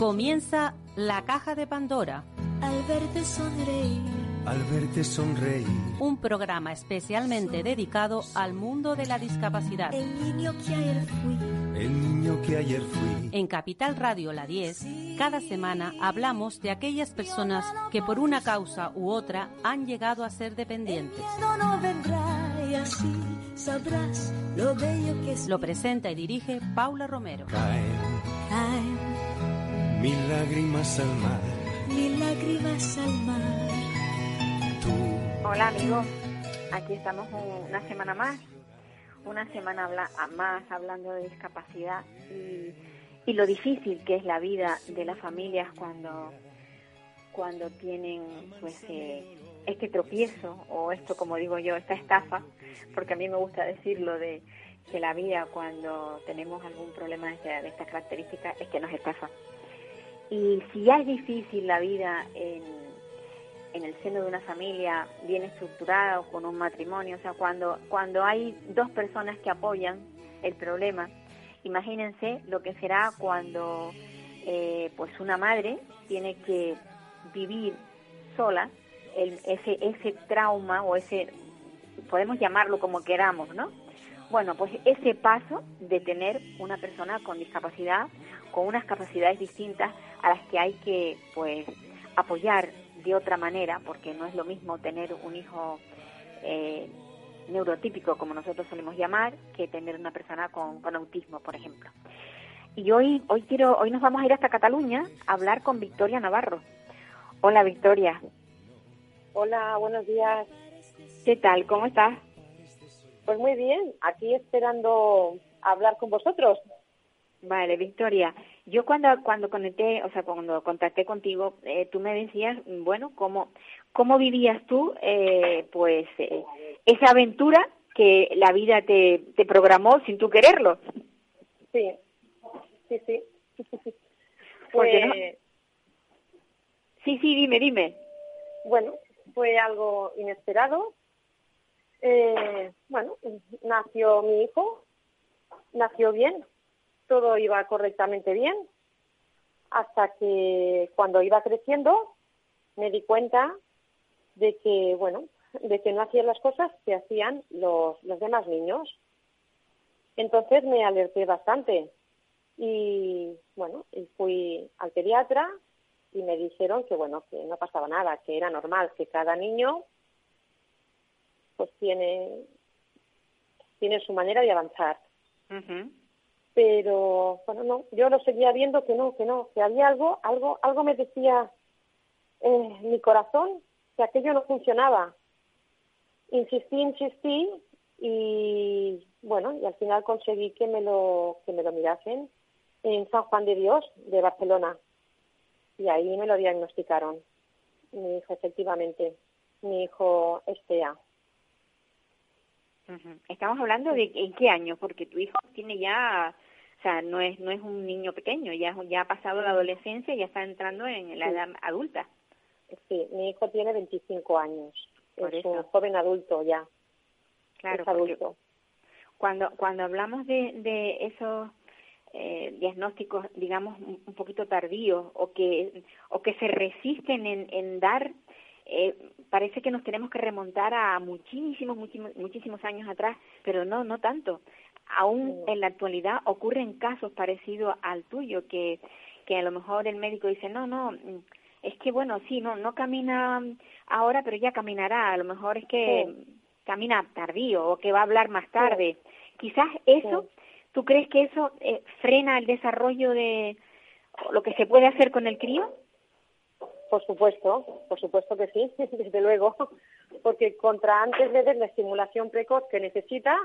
Comienza La Caja de Pandora. Al verte sonreír. Al verte sonreír. Un programa especialmente dedicado al mundo de la discapacidad. El niño que ayer fui. El niño que ayer fui. En Capital Radio La 10, cada semana hablamos de aquellas personas que por una causa u otra han llegado a ser dependientes. No, no vendrá y así sabrás lo bello que es. Lo presenta y dirige Paula Romero. Caen Caen mil lágrimas al mar. mil lágrimas al mar. Tú, Hola amigos, aquí estamos un- una semana más, una semana más hablando de discapacidad y, y lo difícil que es la vida de las familias cuando, cuando tienen pues eh, este tropiezo o esto como digo yo, esta estafa, porque a mí me gusta decirlo de que la vida cuando tenemos algún problema de, esta- de estas características es que nos estafa. Y si ya es difícil la vida en, el seno de una familia bien estructurada o con un matrimonio, o sea, cuando, cuando hay dos personas que apoyan el problema, imagínense lo que será cuando eh, pues una madre tiene que vivir sola ese, ese trauma o ese, podemos llamarlo como queramos, ¿no? Bueno, pues ese paso de tener una persona con discapacidad, con unas capacidades distintas a las que hay que, pues, apoyar de otra manera, porque no es lo mismo tener un hijo eh, neurotípico, como nosotros solemos llamar, que tener una persona con, con autismo, por ejemplo. Y hoy, hoy quiero, hoy nos vamos a ir hasta Cataluña a hablar con Victoria Navarro. Hola Victoria, Hola, buenos días. ¿qué tal? ¿Cómo estás? Pues muy bien, aquí esperando hablar con vosotros. Vale, Victoria. Yo cuando cuando conecté, o sea, cuando contacté contigo, eh, tú me decías, bueno, cómo cómo vivías tú, eh, pues eh, esa aventura que la vida te, te programó sin tú quererlo. Sí, sí, sí. Porque no- Sí, sí, dime, dime. bueno, fue algo inesperado. Eh, bueno, nació mi hijo, nació bien, todo iba correctamente bien, hasta que cuando iba creciendo me di cuenta de que, bueno, de que no hacía las cosas que hacían los, los demás niños. Entonces me alerté bastante y, bueno, y fui al pediatra y me dijeron que, bueno, que no pasaba nada, que era normal, que cada niño pues tiene, tiene su manera de avanzar. Ujú. Pero, bueno, no, yo lo seguía viendo que no, que no, que había algo, algo, algo me decía eh, mi corazón que aquello no funcionaba. Insistí, insistí y, bueno, y al final conseguí que me lo, que me lo mirasen en San Juan de Dios de Barcelona. Y ahí me lo diagnosticaron. Mi hijo, efectivamente, mi hijo Estea. Estamos hablando de en qué año, porque tu hijo tiene ya, o sea, no es no es un niño pequeño, ya ha pasado la adolescencia y ya está entrando en la Sí. edad adulta. Sí, mi hijo tiene 25 años. Por es un joven adulto ya. Claro, es adulto. cuando cuando hablamos de, de esos eh, diagnósticos, digamos, un un poquito tardíos o que o que se resisten en, en dar, eh, parece que nos tenemos que remontar a muchísimos, muchísimos, muchísimos años atrás, pero no, no tanto. Aún en la actualidad ocurren casos parecidos al tuyo, que, que a lo mejor el médico dice, no, no, mm, es que bueno, sí, no, no camina ahora, pero ya caminará, a lo mejor es que Sí. camina tardío o que va a hablar más tarde. Quizás eso, ¿tú crees que eso eh, frena el desarrollo de lo que se puede hacer con el crío? Por supuesto, por supuesto que sí, desde luego, porque contra antes le des la estimulación precoz que necesita,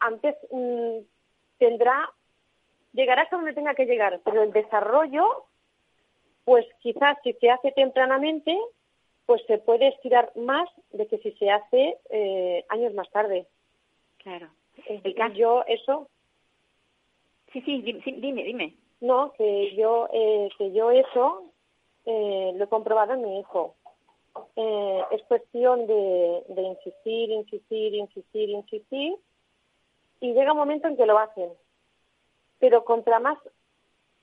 antes mm, tendrá, llegará hasta donde tenga que llegar, pero el desarrollo, pues quizás si se hace tempranamente, pues se puede estirar más de que si se hace eh, años más tarde. Claro. Eh, El caso- Yo eso, Sí, sí, dime, dime. no, que yo, eh, que yo eso eh, lo he comprobado en mi hijo. Eh, es cuestión de, de insistir, insistir, insistir, insistir, y llega un momento en que lo hacen. Pero contra más,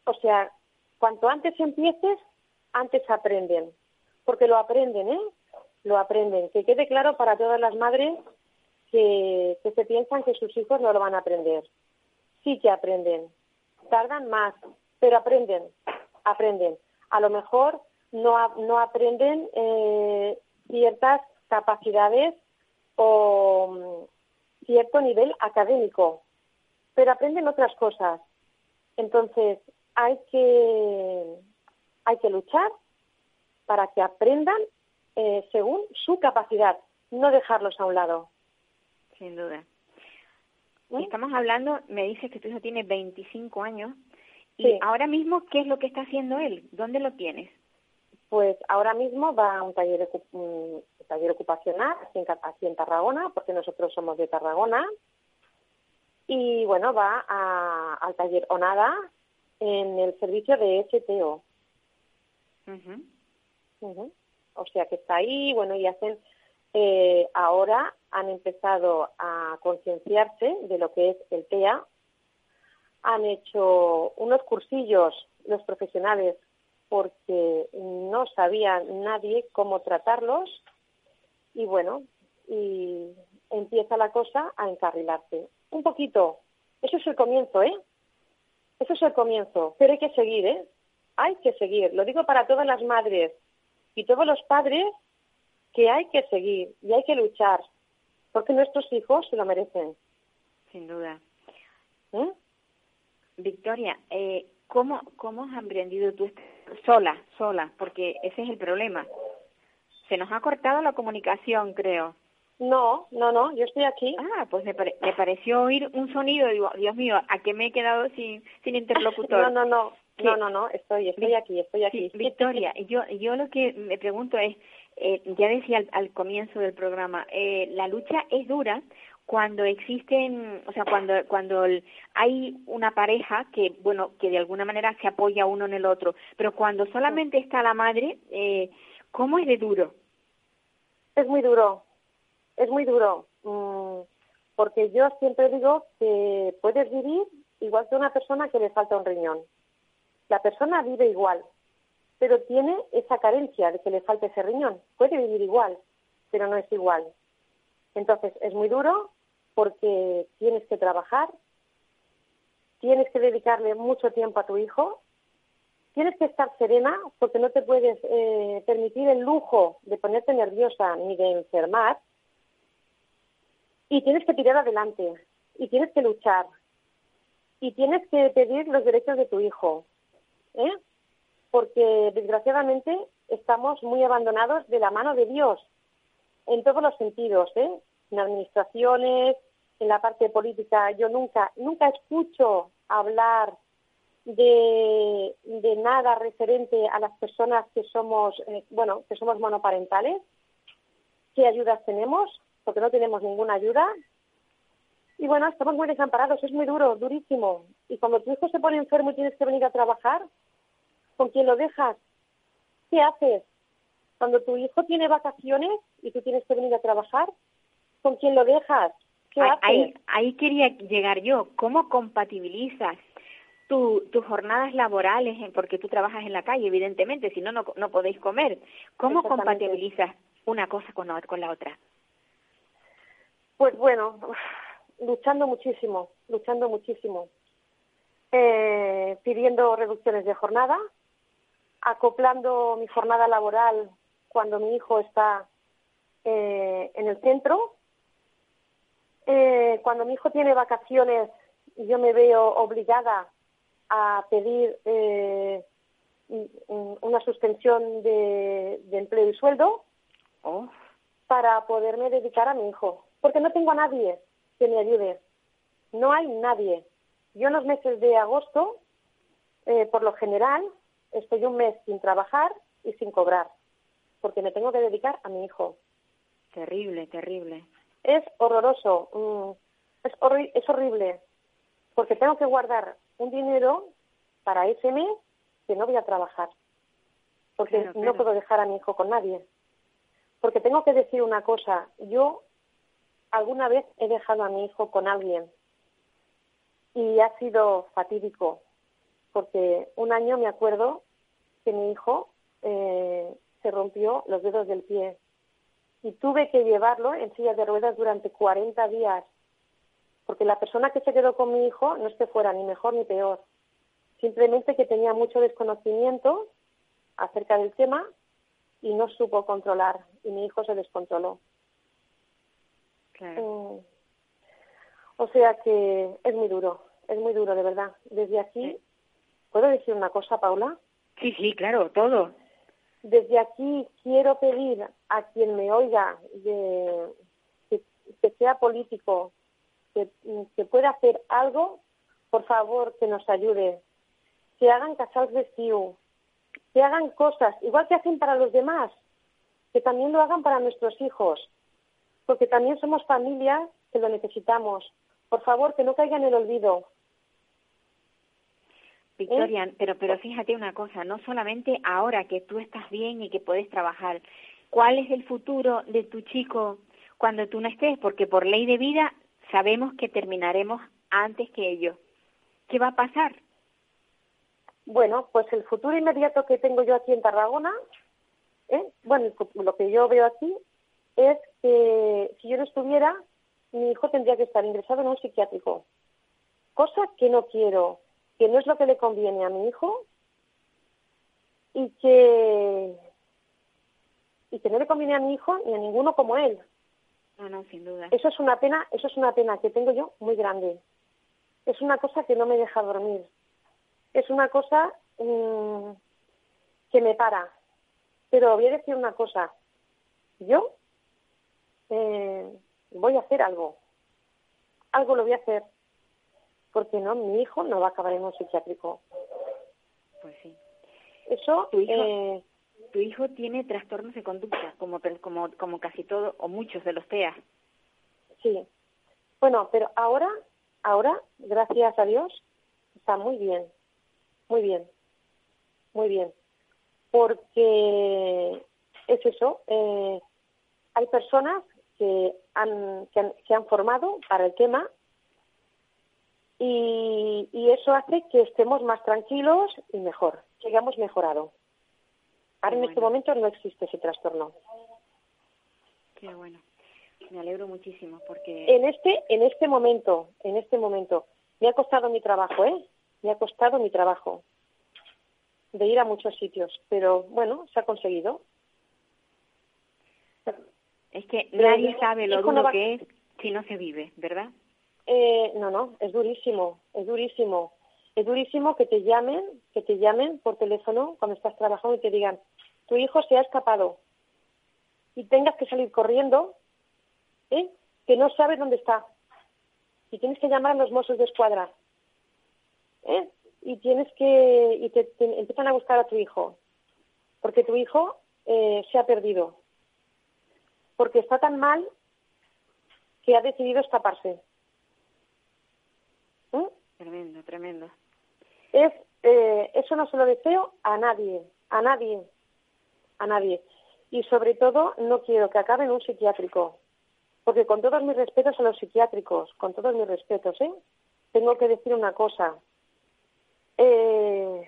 o sea, Cuanto antes empieces, antes aprenden. Porque lo aprenden, ¿eh? Lo aprenden. Que quede claro para todas las madres que, que se piensan que sus hijos no lo van a aprender. Sí que aprenden. Tardan más, pero aprenden. Aprenden. A lo mejor no, no aprenden eh, ciertas capacidades o mm, cierto nivel académico, pero aprenden otras cosas. Entonces, hay que, hay que luchar para que aprendan eh, según su capacidad, no dejarlos a un lado. Sin duda. ¿Mm? Estamos hablando, me dices que tu hijo tiene 25 años. ¿Y ahora mismo qué es lo que está haciendo él? ¿Dónde lo tienes? Pues ahora mismo va a un taller, un taller ocupacional aquí en, Tarragona, porque nosotros somos de Tarragona. Y bueno, va a, al taller ONADA en el servicio de STO. O sea que está ahí, bueno, y hacen, eh, ahora han empezado a concienciarse de lo que es el TEA, han hecho unos cursillos los profesionales porque no sabía nadie cómo tratarlos y bueno, y empieza la cosa a encarrilarse. Un poquito, eso es el comienzo, ¿eh? Eso es el comienzo, pero hay que seguir, ¿eh? Hay que seguir. Lo digo para todas las madres y todos los padres que hay que seguir y hay que luchar, porque nuestros hijos se lo merecen. Sin duda. ¿Eh? Victoria, eh, ¿cómo, ¿cómo has aprendido tú sola, sola? Porque ese es el problema. Se nos ha cortado la comunicación, creo. No, no, no, yo estoy aquí. Ah, pues me, me pareció oír un sonido, digo, Dios mío, ¿a qué me he quedado sin, sin interlocutor? no, no, no, no, no, no, estoy, estoy aquí, estoy aquí. Victoria, yo, yo lo que me pregunto es, eh, ya decía al, comienzo del programa, eh, la lucha es dura cuando existen, o sea, cuando cuando hay una pareja que, bueno, que de alguna manera se apoya uno en el otro, pero cuando solamente está la madre, eh, ¿cómo es de duro? Es muy duro, es muy duro, mm, porque yo siempre digo que puedes vivir igual que una persona que le falta un riñón. La persona vive igual, pero tiene esa carencia de que le falte ese riñón. Puede vivir igual, pero no es igual. Entonces es muy duro porque tienes que trabajar, tienes que dedicarle mucho tiempo a tu hijo, tienes que estar serena porque no te puedes eh, permitir el lujo de ponerte nerviosa ni de enfermar y tienes que tirar adelante y tienes que luchar y tienes que pedir los derechos de tu hijo, ¿eh? porque desgraciadamente estamos muy abandonados de la mano de Dios en todos los sentidos, ¿eh? En administraciones, en la parte política. Yo nunca, nunca escucho hablar de, nada referente a las personas que somos, eh, bueno, que somos monoparentales. ¿Qué ayudas tenemos? porque no tenemos ninguna ayuda. Y bueno, estamos muy desamparados, es muy duro, durísimo. Y cuando tu hijo se pone enfermo y tienes que venir a trabajar, ¿con quién lo dejas? ¿Qué haces? Cuando tu hijo tiene vacaciones y tú tienes que venir a trabajar, ¿con quién lo dejas? ¿Qué haces? Ahí, ahí quería llegar yo. ¿Cómo compatibilizas tu, tus jornadas laborales, porque tú trabajas en la calle, evidentemente, si no, no, no podéis comer? ¿Cómo compatibilizas una cosa con con la otra? Pues bueno, luchando muchísimo, luchando muchísimo, eh, pidiendo reducciones de jornada, acoplando mi jornada laboral cuando mi hijo está eh, en el centro. Eh, cuando mi hijo tiene vacaciones, yo me veo obligada a pedir una suspensión de, empleo y sueldo oh. para poderme dedicar a mi hijo porque no tengo a nadie que me ayude. No hay nadie. Yo en los meses de agosto, eh, por lo general, estoy un mes sin trabajar y sin cobrar, porque me tengo que dedicar a mi hijo. Terrible, terrible. Es horroroso, mm, es, es horrible, porque tengo que guardar un dinero para ese mes que no voy a trabajar, porque no puedo dejar a mi hijo con nadie. Porque tengo que decir una cosa, yo alguna vez he dejado a mi hijo con alguien y ha sido fatídico. porque un año me acuerdo que mi hijo eh, se rompió los dedos del pie y tuve que llevarlo en silla de ruedas durante 40 días, porque la persona que se quedó con mi hijo no es que fuera ni mejor ni peor, simplemente que tenía mucho desconocimiento acerca del tema y no supo controlar y mi hijo se descontroló. Mm. O sea que es muy duro, es muy duro de verdad. Desde aquí, ¿puedo decir una cosa, Paula? Sí, sí, claro, todo. Desde aquí quiero pedir a quien me oiga que, sea político, que, pueda hacer algo, por favor, que nos ayude. Que hagan casals de que hagan cosas, igual que hacen para los demás, que también lo hagan para nuestros hijos, porque también somos familias que lo necesitamos. Por favor, que no caiga en el olvido. Victoria, ¿Eh? pero, pero fíjate una cosa, no solamente ahora que tú estás bien y que puedes trabajar, ¿cuál es el futuro de tu chico cuando tú no estés? Porque por ley de vida sabemos que terminaremos antes que ellos. ¿Qué va a pasar? Bueno, pues el futuro inmediato que tengo yo aquí en Tarragona, ¿eh? bueno, lo que yo veo aquí es que si yo no estuviera, mi hijo tendría que estar ingresado en un psiquiátrico, cosa que no quiero, que no es lo que le conviene a mi hijo y que y que no le conviene a mi hijo ni a ninguno como él. No, no, sin duda. Eso es una pena, eso es una pena que tengo yo muy grande. Es una cosa que no me deja dormir es una cosa mm, que me para. Pero voy a decir una cosa. Yo eh, voy a hacer algo. Algo lo voy a hacer. Porque no, mi hijo no va a acabar en un psiquiátrico. Pues sí. Eso. Tu hijo, eh, tu hijo tiene trastornos de conducta, como, como, como casi todo, o muchos de los TEA. Sí. Bueno, pero ahora, ahora, gracias a Dios, está muy bien. Muy bien, muy bien. Porque es eso, eh, hay personas que han, que se han formado para el tema y, eso hace que estemos más tranquilos y mejor, que hayamos mejorado. Ahora en este momento no existe ese trastorno. Qué bueno. Me alegro muchísimo porque en este en este momento, en este momento me ha costado mi trabajo, ¿eh? me ha costado mi trabajo de ir a muchos sitios, pero bueno, se ha conseguido. Es que nadie sabe lo duro que es si no se vive, ¿verdad? Eh, no, no, es durísimo, es durísimo. Es durísimo que te llamen, que te llamen por teléfono cuando estás trabajando y te digan, tu hijo se ha escapado y tengas que salir corriendo, ¿eh? que no sabes dónde está y tienes que llamar a los mozos de escuadra. ¿eh? y tienes que y te, empiezan a buscar a tu hijo porque tu hijo eh, se ha perdido porque está tan mal que ha decidido escaparse. Tremendo tremendo. Es eh, eso no se lo deseo a nadie a nadie a nadie. Y sobre todo no quiero que acabe en un psiquiátrico porque con todos mis respetos a los psiquiátricos con todos mis respetos eh tengo que decir una cosa. Eh,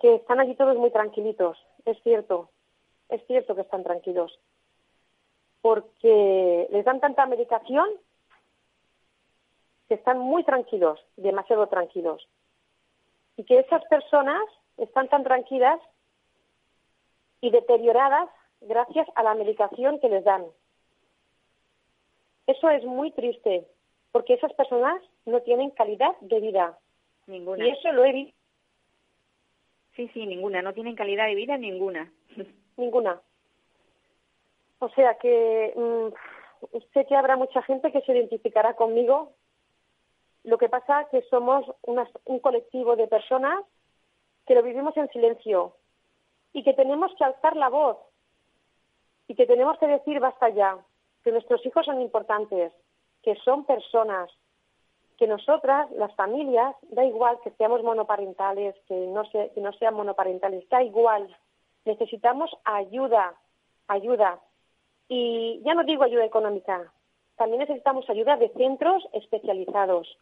que están allí todos muy tranquilitos, es cierto, es cierto que están tranquilos, porque les dan tanta medicación que están muy tranquilos, demasiado tranquilos, y que esas personas están tan tranquilas y deterioradas gracias a la medicación que les dan. Eso es muy triste, porque esas personas no tienen calidad de vida. Ninguna. Y eso lo he visto Sí, sí, ninguna. No tienen calidad de vida ninguna. Ninguna. O sea que mm, sé que habrá mucha gente que se identificará conmigo. Lo que pasa es que somos un colectivo de personas que lo vivimos en silencio y que tenemos que alzar la voz y que tenemos que decir basta ya, que nuestros hijos son importantes, que son personas, que nosotras, las familias, da igual que seamos monoparentales, que no, que no sean monoparentales, da igual. Necesitamos ayuda, ayuda. Y ya no digo ayuda económica, también necesitamos ayuda de centros especializados,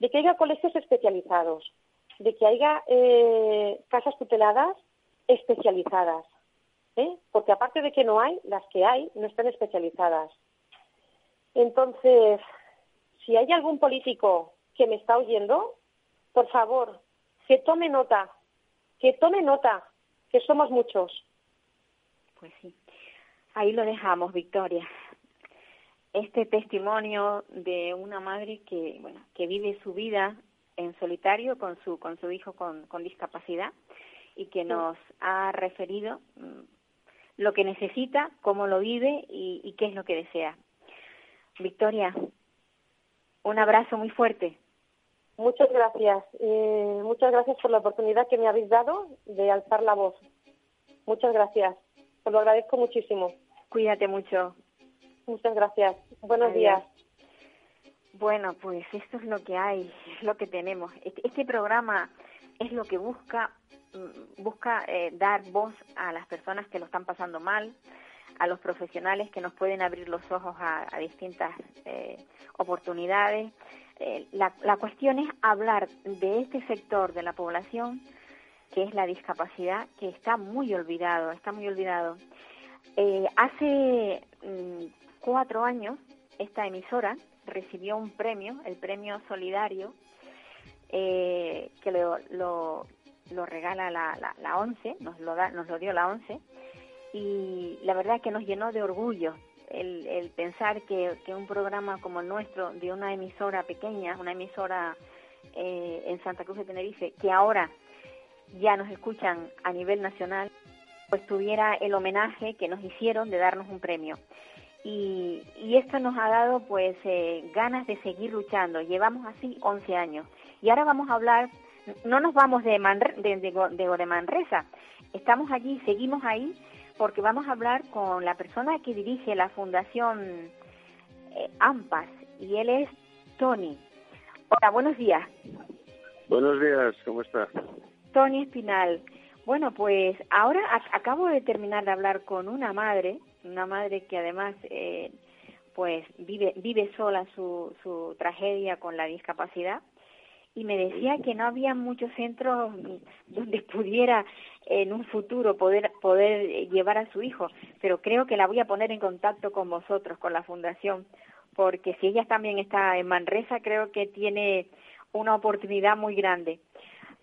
de que haya colegios especializados, de que haya eh, casas tuteladas especializadas, ¿eh? porque aparte de que no hay, las que hay no están especializadas. Entonces, si hay algún político que me está oyendo, por favor, que tome nota, que tome nota, que somos muchos. Pues sí, ahí lo dejamos, Victoria. Este testimonio de una madre que, bueno, que vive su vida en solitario con su, con su hijo con, con discapacidad y que nos ha referido mm, lo que necesita, cómo lo vive y, y qué es lo que desea. Victoria, un abrazo muy fuerte. Muchas gracias. Eh, muchas gracias por la oportunidad que me habéis dado de alzar la voz. Muchas gracias. Os lo agradezco muchísimo. Cuídate mucho. Muchas gracias. Buenos días. Bueno, pues esto es lo que hay, es lo que tenemos. Este, este programa es lo que busca mm, busca eh, dar voz a las personas que lo están pasando mal, a los profesionales que nos pueden abrir los ojos a, distintas eh, oportunidades. Eh, la, la cuestión es hablar de este sector de la población que es la discapacidad, que está muy olvidado, está muy olvidado. hace mm, cuatro años, esta emisora recibió un premio, el premio solidario, eh, que lo, lo, regala la, ONCE, nos lo, dio la ONCE, y la verdad que nos llenó de orgullo el, pensar que, que, un programa como el nuestro, de una emisora pequeña, una emisora eh, en Santa Cruz de Tenerife, que ahora ya nos escuchan a nivel nacional, pues tuviera el homenaje que nos hicieron de darnos un premio. Y, y esto nos ha dado pues eh, ganas de seguir luchando. Llevamos así 11 años. Y ahora vamos a hablar, no nos vamos de, de, de, Manresa, estamos allí, seguimos ahí, porque vamos a hablar con la persona que dirige la Fundación eh, AMPAS, y él es Tony. Hola, buenos días. Buenos días, ¿cómo está? Tony Espinal. Bueno, pues ahora acabo de terminar de hablar con una madre, una madre que además eh, pues vive vive sola su, su tragedia con la discapacidad y me decía que no había muchos centros donde pudiera en un futuro poder poder llevar a su hijo, pero creo que la voy a poner en contacto con vosotros, con la fundación, porque si ella también está en Manresa, creo que tiene una oportunidad muy grande.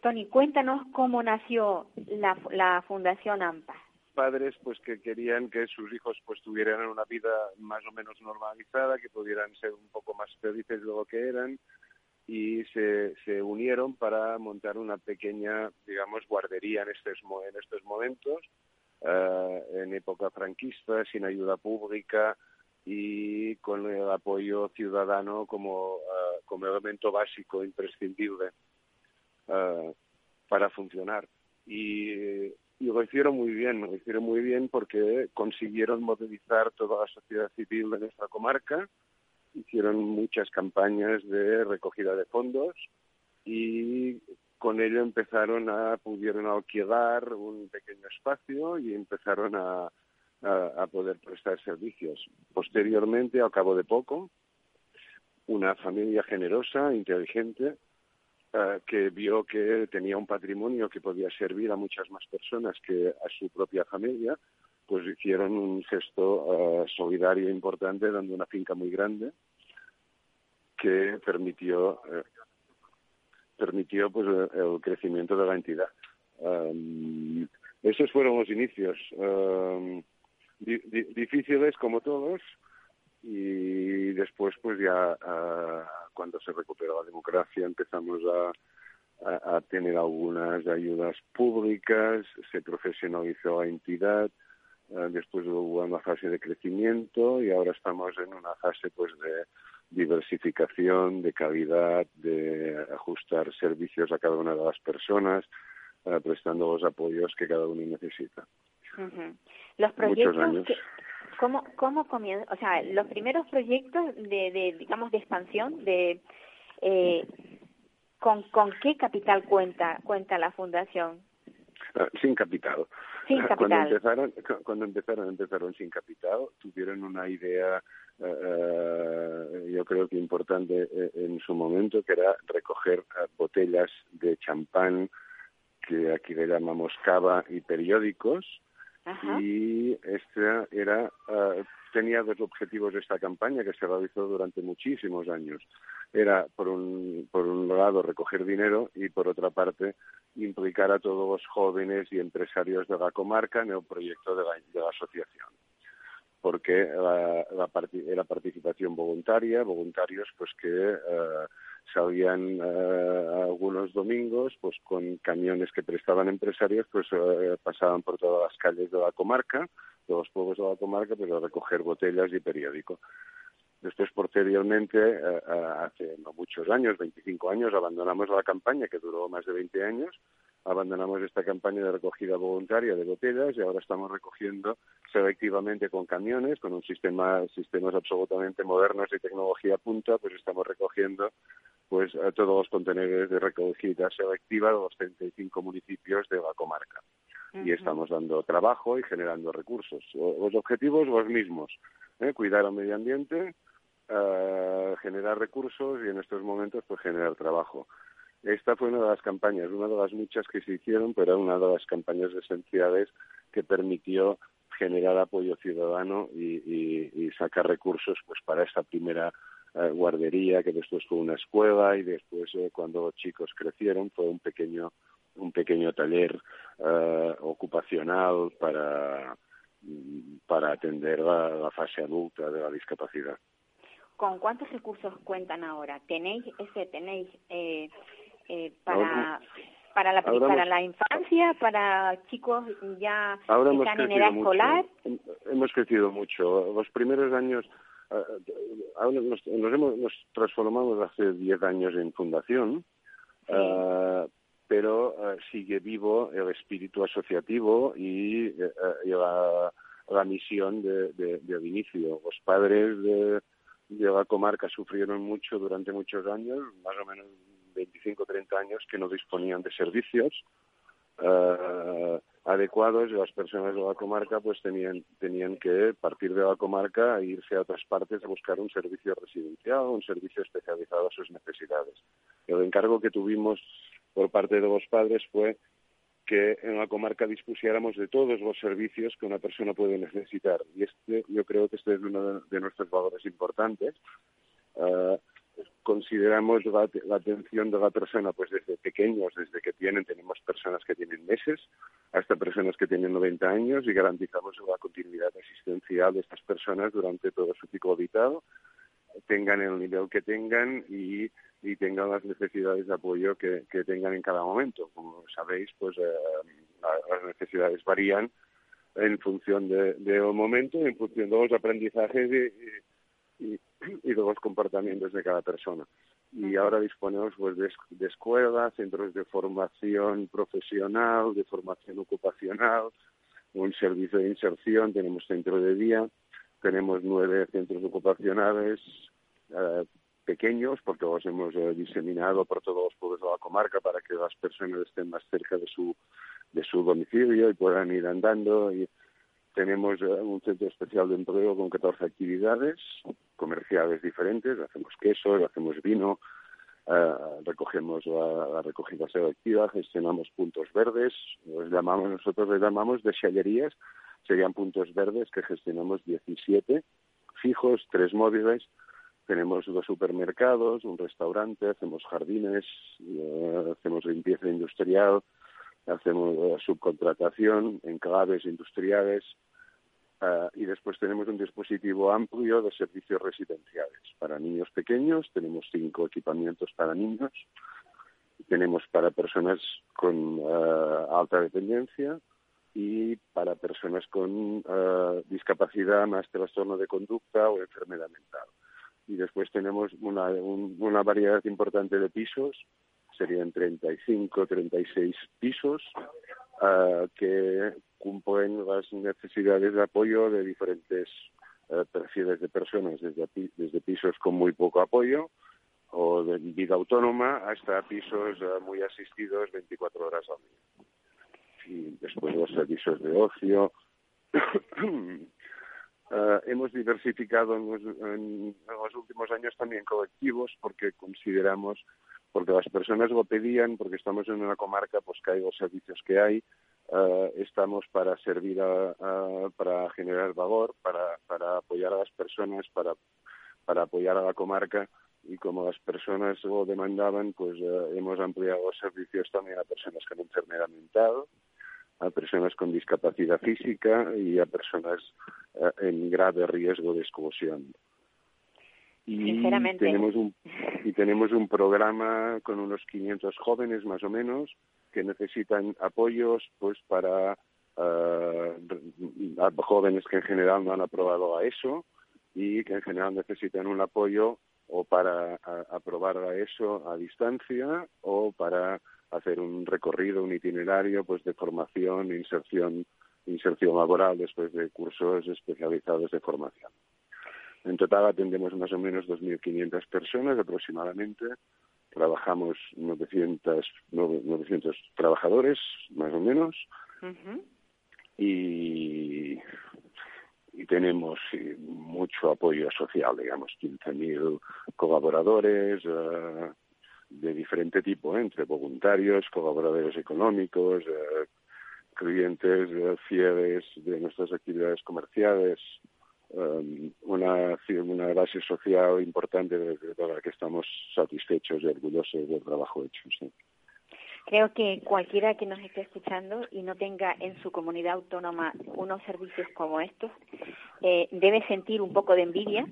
Tony, cuéntanos cómo nació la, la Fundación AMPA. Padres pues que querían que sus hijos pues tuvieran una vida más o menos normalizada, que pudieran ser un poco más felices de lo que eran, y se, se unieron para montar una pequeña, digamos, guardería en estos, en estos momentos, uh, en época franquista, sin ayuda pública y con el apoyo ciudadano como, uh, como elemento básico, imprescindible uh, para funcionar. Y, y lo hicieron muy bien, lo hicieron muy bien porque consiguieron movilizar toda la sociedad civil de nuestra comarca, hicieron muchas campañas de recogida de fondos y con ello empezaron a, pudieron alquilar un pequeño espacio y empezaron a, a, a poder prestar servicios. Posteriormente, al cabo de poco, una familia generosa, inteligente, uh, que vio que tenía un patrimonio que podía servir a muchas más personas que a su propia familia, pues hicieron un gesto uh, solidario importante dando una finca muy grande que permitió eh, permitió pues el crecimiento de la entidad. Um, esos fueron los inicios um, di difíciles como todos y después pues ya uh, cuando se recuperó la democracia empezamos a a, a tener algunas ayudas públicas, se profesionalizó la entidad, uh, después hubo una fase de crecimiento y ahora estamos en una fase pues de diversificación, de calidad, de ajustar servicios a cada una de las personas, uh, prestando los apoyos que cada uno necesita. Uh -huh. Los proyectos, que, ¿cómo, cómo comienza? O sea, los primeros proyectos de, de digamos, de expansión, de eh, ¿con, ¿con qué capital cuenta cuenta la fundación? Ah, sin capital. Sin Cuando capital. empezaron, cuando empezaron, empezaron sin capital, tuvieron una idea, eh, yo creo que importante eh, en su momento, que era recoger botellas de champán, que aquí le llamamos cava y periódicos, Y esta era eh, tenía dos objetivos esta campaña que se realizó durante muchísimos años. Era por un por un lado recoger dinero y por otra parte implicar a todos los jóvenes y empresarios de la comarca en el proyecto de la, de la asociación porque la, la parti- era participación voluntaria, voluntarios pues que eh, salían eh, algunos domingos pues con camiones que prestaban empresarios pues eh, pasaban por todas las calles de la comarca, de los pueblos de la comarca, pero a recoger botellas y periódico. Después, posteriormente, eh, eh, hace no muchos años, 25 años, abandonamos la campaña, que duró más de 20 años, abandonamos esta campaña de recogida voluntaria de botellas y ahora estamos recogiendo selectivamente con camiones, con un sistema, sistemas absolutamente modernos y tecnología punta, pues estamos recogiendo pues a todos los contenedores de recogida selectiva de los 35 municipios de la comarca. Y estamos dando trabajo y generando recursos. Los objetivos los mismos, ¿eh? cuidar al medio ambiente, eh, generar recursos y en estos momentos pues generar trabajo. Esta fue una de las campañas, una de las muchas que se hicieron, pero una de las campañas esenciales que permitió generar apoyo ciudadano y, y- y sacar recursos pues para esta primera eh, guardería que después fue una escuela y después eh, cuando los chicos crecieron fue un pequeño un pequeño taller eh, ocupacional para mm, para atender la, la fase adulta de la discapacidad. ¿Con cuántos recursos cuentan ahora? ¿Tenéis ese, tenéis eh, eh, para, para, la, ahora para hemos- la infancia, para chicos ya Ahora que están en edad escolar? mucho. Hemos crecido mucho. Los primeros años, ahora nos, nos hemos nos transformamos hace 10 años en fundación, Sí. eh, pero eh, sigue vivo el espíritu asociativo y, eh, y la, la misión de, de- del inicio. Los padres de, de la comarca sufrieron mucho durante muchos años, más o menos 25 30 años, que no disponían de servicios eh, adecuados y las personas de la comarca pues tenían tenían que partir de la comarca e irse a otras partes a buscar un servicio residencial, un servicio especializado a sus necesidades. El encargo que tuvimos por parte de los padres fue que en la comarca dispusiéramos de todos los servicios que una persona puede necesitar. Y este, yo creo que este es uno de, nuestros valores importantes. Eh, consideramos la, la atención de la persona pues desde pequeños, desde que tienen, tenemos personas que tienen meses hasta personas que tienen 90 años y garantizamos la continuidad asistencial de estas personas durante todo su ciclo vital, tengan el nivel que tengan y, y tengan las necesidades de apoyo que, que tengan en cada momento. Como sabéis, pues eh, la- las necesidades varían en función de- del momento, en función de los aprendizajes y, y, y de los comportamientos de cada persona. Y ahora disponemos pues, de, de escuelas, centros de formación profesional, de formación ocupacional, un servicio de inserción, tenemos centro de día, tenemos nueve centros ocupacionales eh, pequeños, porque los hemos eh, diseminado por todos los pueblos de la comarca para que las personas estén más cerca de su, de su domicilio y puedan ir andando. Y tenemos eh, un centro especial de empleo con 14 actividades comerciales diferentes, hacemos quesos, hacemos vino, eh, recogemos la, recogida selectiva, gestionamos puntos verdes, los llamamos, nosotros les llamamos de challerías, serían puntos verdes que gestionamos 17 fijos, tres móviles, tenemos dos supermercados, un restaurante, hacemos jardines, eh, hacemos limpieza industrial, hacemos eh, subcontratación, enclaves industriales, eh, y después tenemos un dispositivo amplio de servicios residenciales para niños pequeños, tenemos cinco equipamientos para niños, tenemos para personas con eh, alta dependencia y para personas con eh, discapacidad más trastorno de conducta o enfermedad mental. Y después tenemos una, un- una variedad importante de pisos, serían 35, 36 pisos, eh, que cumplen las necesidades de apoyo de diferentes eh, perfiles de personas, desde, desde pisos con muy poco apoyo o de vida autónoma hasta pisos eh, muy asistidos 24 horas al día. y después los servicios de ocio. Eh, hemos diversificado en los, en los, últimos años también colectivos porque consideramos, porque las personas lo pedían, porque estamos en una comarca, pues que hay los servicios que hay, uh, estamos para servir, a, a, para generar valor, para, para apoyar a las personas, para, para apoyar a la comarca y como las personas lo demandaban, pues uh, hemos ampliado los servicios también a personas con enfermedad mental, a personas con discapacidad física y a personas uh, en grave riesgo de exclusión. Y tenemos un y tenemos un programa con unos 500 jóvenes más o menos que necesitan apoyos pues para uh, jóvenes que en general no han aprobado a eso y que en general necesitan un apoyo o para a, aprobar a eso a distancia o para hacer un recorrido, un itinerario pues de formación, inserción, inserción laboral después de cursos especializados de formación. En total atendemos más o menos 2.500 personas aproximadamente. Trabajamos 900, 900 trabajadores, más o menos. Uh -huh. Y, y tenemos sí, mucho apoyo social, digamos, 15.000 colaboradores, uh, de diferente tipo, ¿eh? entre voluntarios, colaboradores económicos, eh, clientes eh, fieles de nuestras actividades comerciales, um, una, una base social importante de, la que estamos satisfechos y orgullosos del trabajo hecho. Creo que cualquiera que nos esté escuchando y no tenga en su comunidad autónoma unos servicios como estos, eh, debe sentir un poco de envidia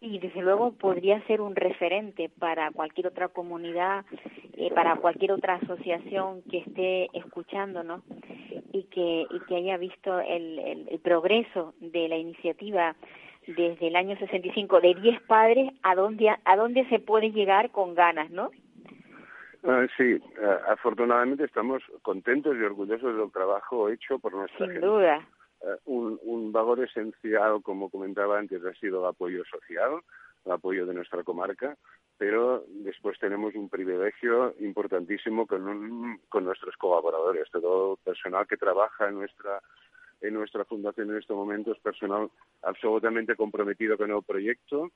y desde luego podría ser un referente para cualquier otra comunidad, eh, para cualquier otra asociación que esté escuchándonos y que, y que haya visto el, el, el progreso de la iniciativa desde el año 65 de 10 padres a dónde, a dónde se puede llegar con ganas, ¿no? Uh, sí, uh, afortunadamente estamos contentos y orgullosos del trabajo hecho por nuestra Sin gente. duda. Uh, un, un valor esencial, como comentaba antes, ha sido el apoyo social, el apoyo de nuestra comarca, pero después tenemos un privilegio importantísimo con, un, con nuestros colaboradores, todo el personal que trabaja en nuestra en nuestra fundación en estos momentos, personal absolutamente comprometido con el proyecto,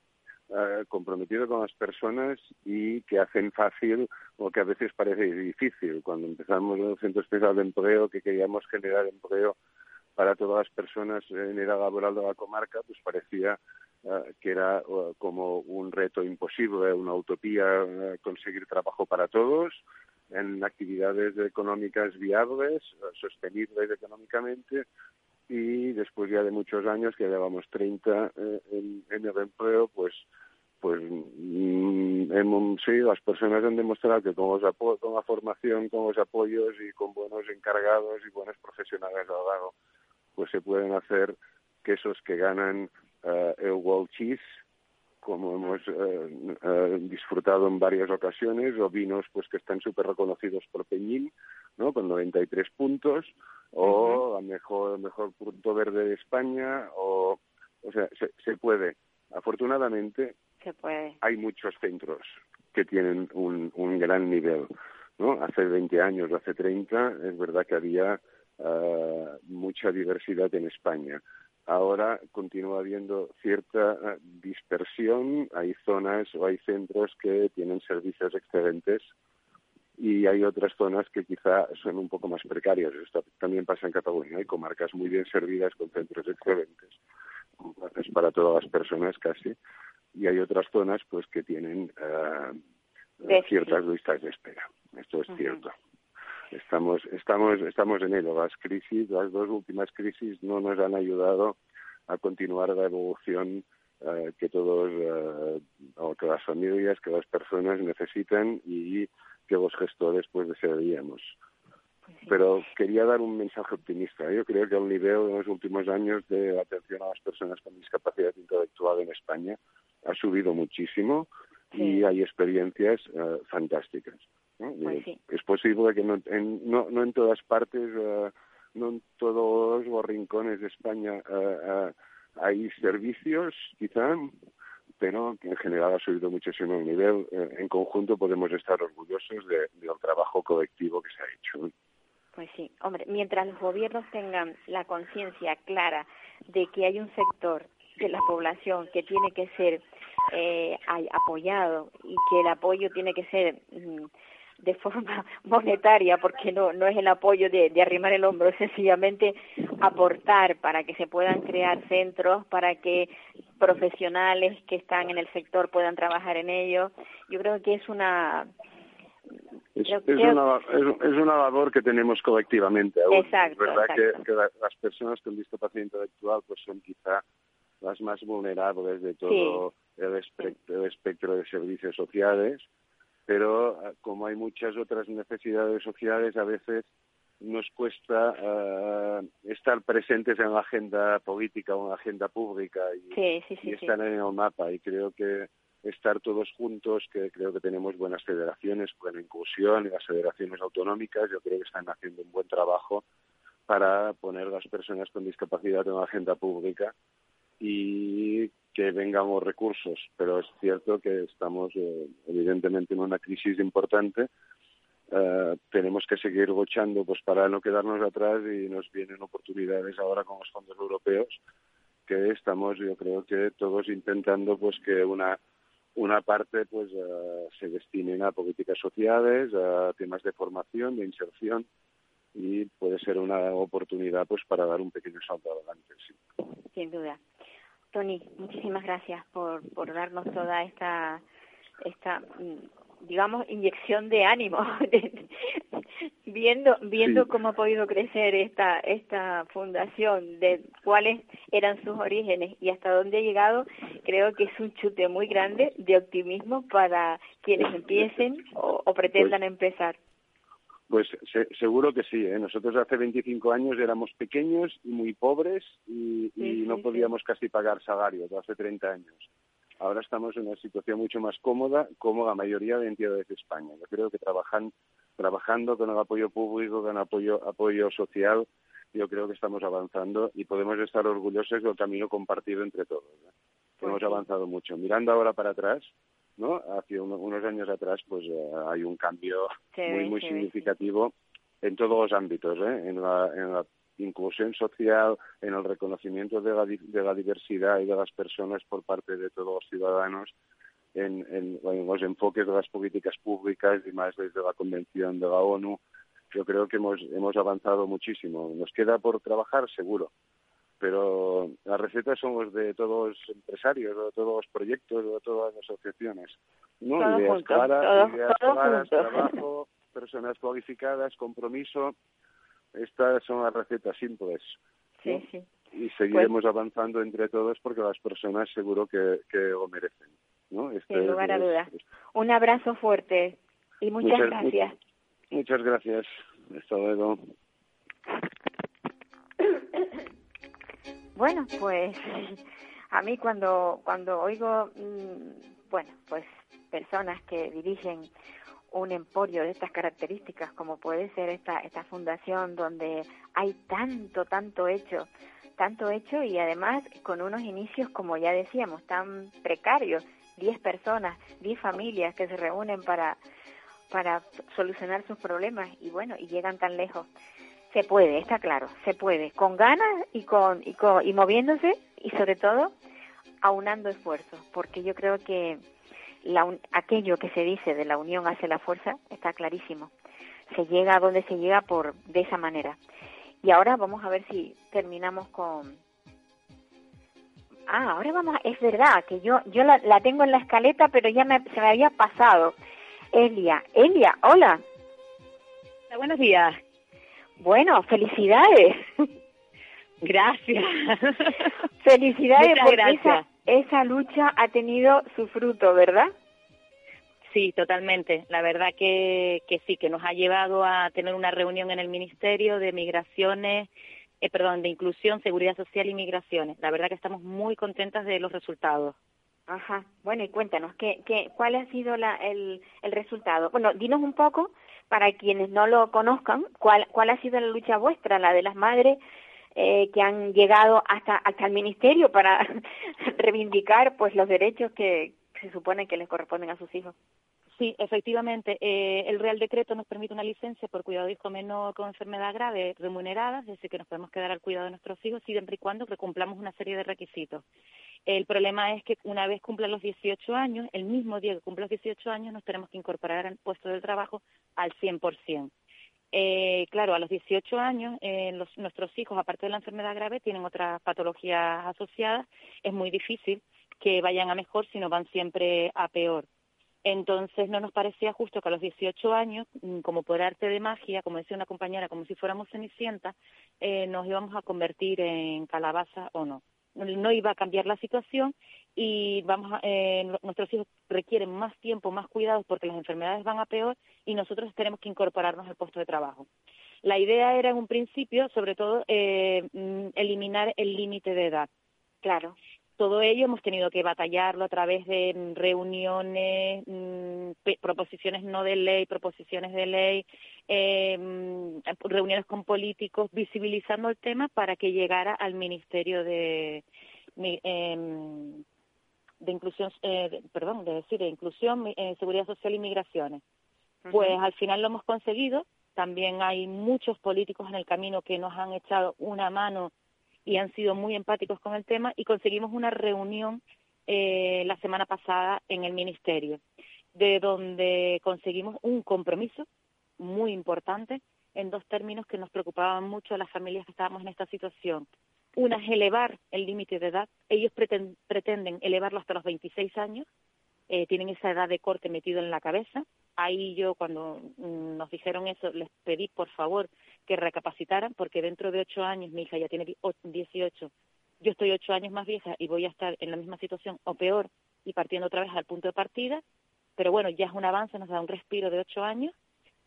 Uh, comprometido con las personas y que hacen fácil lo que a veces parece difícil. Cuando empezamos en el Centro Especial de Empleo, que queríamos generar empleo para todas las personas en era laboral de la comarca, pues parecía uh, que era uh, como un reto imposible, una utopía conseguir trabajo para todos en actividades económicas viables, sostenibles económicamente, y después ya de muchos años, que llevamos 30 eh, en, en, el empleo, pues pues mm, hemos, sí, las personas han demostrado que con, los con la formación, con los apoyos y con buenos encargados y buenos profesionales al lado, pues se pueden hacer quesos que ganan uh, el World Cheese, como hemos uh, uh, disfrutado en varias ocasiones, o vinos pues que están súper reconocidos por Peñín, ¿no? con 93 puntos, o a mejor mejor punto verde de España o o sea se, se puede afortunadamente se puede. hay muchos centros que tienen un, un gran nivel no hace 20 años o hace 30 es verdad que había uh, mucha diversidad en España ahora continúa habiendo cierta uh, dispersión hay zonas o hay centros que tienen servicios excelentes y hay otras zonas que quizá son un poco más precarias. Esto también pasa en Cataluña. Hay comarcas muy bien servidas con centros excelentes. Es para todas las personas casi. Y hay otras zonas pues que tienen uh, ciertas listas de espera. Esto es uh -huh. cierto. Estamos, estamos, estamos en ello. Las crisis, las dos últimas crisis no nos han ayudado a continuar la evolución uh, que todos, uh, o que las familias, que las personas necesitan y que los gestores pues desearíamos. Pues sí. Pero quería dar un mensaje optimista. Yo creo que el nivel en los últimos años de atención a las personas con discapacidad intelectual en España ha subido muchísimo sí. y hay experiencias uh, fantásticas. ¿No? Pues sí. Es posible que no en, no, no en todas partes, uh, no en todos los rincones de España uh, hay servicios, quizá, pero que en general ha subido muchísimo el nivel. En conjunto podemos estar orgullosos de, del trabajo colectivo que se ha hecho. Pues sí, hombre, mientras los gobiernos tengan la conciencia clara de que hay un sector de la población que tiene que ser eh, apoyado y que el apoyo tiene que ser mm, de forma monetaria, porque no, no es el apoyo de, de arrimar el hombro, es sencillamente aportar para que se puedan crear centros, para que profesionales que están en el sector puedan trabajar en ello. Yo creo que es una es, una, es, una labor que tenemos colectivamente aún. Exacto, es verdad Que, que, las personas con discapacidad intelectual pues son quizá las más vulnerables de todo el, espectro, el espectro de servicios sociales, pero ah, como hay muchas otras necesidades sociales, a veces nos cuesta uh, estar presentes en la agenda política o en la agenda pública y, y estar en el mapa. Y creo que estar todos juntos, que creo que tenemos buenas federaciones, buena inclusión, y las federaciones autonómicas, yo creo que están haciendo un buen trabajo para poner a las personas con discapacidad en la agenda pública y que vengan los recursos. Pero es cierto que estamos eh, evidentemente en una crisis importante. Uh, tenemos que seguir luchando pues para no quedarnos atrás y nos vienen oportunidades ahora con los fondos europeos que estamos yo creo que todos intentando pues que una una parte pues uh, se destinen a políticas sociales, a temas de formación, de inserción y puede ser una oportunidad pues para dar un pequeño salto adelante. Sí. Sin duda. Tony, muchísimas gracias por, por darnos toda esta, esta mm, digamos, inyección de ánimo, viendo viendo cómo ha podido crecer esta esta fundación, de cuáles eran sus orígenes y hasta dónde ha llegado, creo que es un chute muy grande de optimismo para quienes empiecen o, pretendan pues empezar. Pues seguro que sí. ¿eh? Nosotros hace 25 años éramos pequeños y muy pobres y, no podíamos casi pagar salarios hace 30 años. Ahora estamos en una situación mucho más cómoda, como la mayoría de entidades de España. Yo creo que trabajan, trabajando con el apoyo público, con el apoyo, apoyo social, yo creo que estamos avanzando y podemos estar orgullosos del camino compartido entre todos. ¿eh? Pues Hemos avanzado mucho. Mirando ahora para atrás, ¿no? Hace unos años atrás, pues eh, hay un cambio muy, muy significativo en todos los ámbitos, ¿eh? en, la, en la inclusión social, en el reconocimiento de la, de la diversidad y de las personas por parte de todos los ciudadanos, en, en, en, los enfoques de las políticas públicas y más desde la Convención de la ONU. Yo creo que hemos, hemos avanzado muchísimo. Nos queda por trabajar, seguro, pero las recetas son de todos los empresarios, de todos los proyectos, de todas las asociaciones. ¿no? ideas claras, ideas claras, trabajo, personas cualificadas, compromiso. Estas son las recetas simples. Sí, sí. Y seguiremos pues avanzando entre todos porque las personas seguro que, que lo merecen. ¿no? Este Sin lugar a dudas. Un abrazo fuerte y muchas, muchas gracias. Muchas gracias. Hasta luego. Bueno, pues a mí cuando, cuando oigo, mm, bueno, pues personas que dirigen un emporio de estas características, como puede ser esta, esta fundación donde hay tanto, tanto hecho, tanto hecho y además con unos inicios, como ya decíamos, tan precarios, 10 personas, 10 familias que se reúnen para, para solucionar sus problemas y bueno, y llegan tan lejos. Se puede, está claro, se puede, con ganas y con, y, con, y moviéndose y sobre todo aunando esfuerzos, porque yo creo que la, aquello que se dice de la unión hace la fuerza está clarísimo. Se llega a donde se llega por de esa manera. Y ahora vamos a ver si terminamos con. Ah, ahora vamos. Es verdad que yo yo la, la tengo en la escaleta, pero ya me, se me había pasado. Elia, Elia, hola. Buenos días. Bueno, felicidades. Gracias. Felicidades porque Esa, esa lucha ha tenido su fruto, ¿verdad? Sí, totalmente. La verdad que, que sí, que nos ha llevado a tener una reunión en el Ministerio de Migraciones, eh, perdón, de Inclusión, Seguridad Social y Migraciones. La verdad que estamos muy contentas de los resultados. Ajá. Bueno, y cuéntanos, ¿qué, qué, ¿cuál ha sido la, el, el resultado? Bueno, dinos un poco para quienes no lo conozcan, ¿cuál, ha sido la lucha vuestra, la de las madres eh, que han llegado hasta, hasta el ministerio para reivindicar pues los derechos que se supone que les corresponden a sus hijos? Sí, efectivamente. Eh, el Real Decreto nos permite una licencia por cuidado de hijo menor con enfermedad grave remunerada, es decir, que nos podemos quedar al cuidado de nuestros hijos siempre y cuando cumplamos una serie de requisitos. El problema es que una vez cumplan los 18 años, el mismo día que cumplan los 18 años, nos tenemos que incorporar al puesto de trabajo al 100%. Eh, claro, a los 18 años, eh, nuestros hijos, aparte de la enfermedad grave, tienen otras patologías asociadas. Es muy difícil que vayan a mejor, sino van siempre a peor. Entonces no nos parecía justo que a los 18 años, mm, como por arte de magia, como decía una compañera, como si fuéramos cenicienta, eh, nos íbamos a convertir en calabaza o no. No iba a cambiar la situación y vamos eh, nuestros hijos requieren más tiempo, más cuidados porque las enfermedades van a peor y nosotros tenemos que incorporarnos al puesto de trabajo. La idea era en un principio, sobre todo, eh, mm, eliminar el límite de edad. Claro todo ello hemos tenido que batallarlo a través de mm, reuniones, mm, proposiciones no de ley, proposiciones de ley, eh, mm, reuniones con políticos, visibilizando el tema para que llegara al Ministerio de, em, de inclusión, eh, perdón, de decir, de inclusión, eh, seguridad social y migraciones. Pues al final lo hemos conseguido. También hay muchos políticos en el camino que nos han echado una mano y han sido muy empáticos con el tema y conseguimos una reunión eh, la semana pasada en el Ministerio, de donde conseguimos un compromiso muy importante en dos términos que nos preocupaban mucho a las familias que estábamos en esta situación. Una es elevar el límite de edad. Ellos pretenden elevarlo hasta los 26 años. Eh, tienen esa edad de corte metido en la cabeza. Ahí yo, cuando mm, nos dijeron eso, les pedí, por favor, que recapacitaran, porque dentro de ocho años, mi hija ya tiene 18, yo estoy ocho años más vieja y voy a estar en la misma situación o peor y partiendo otra vez al punto de partida, pero bueno, ya es un avance, nos da un respiro de ocho años.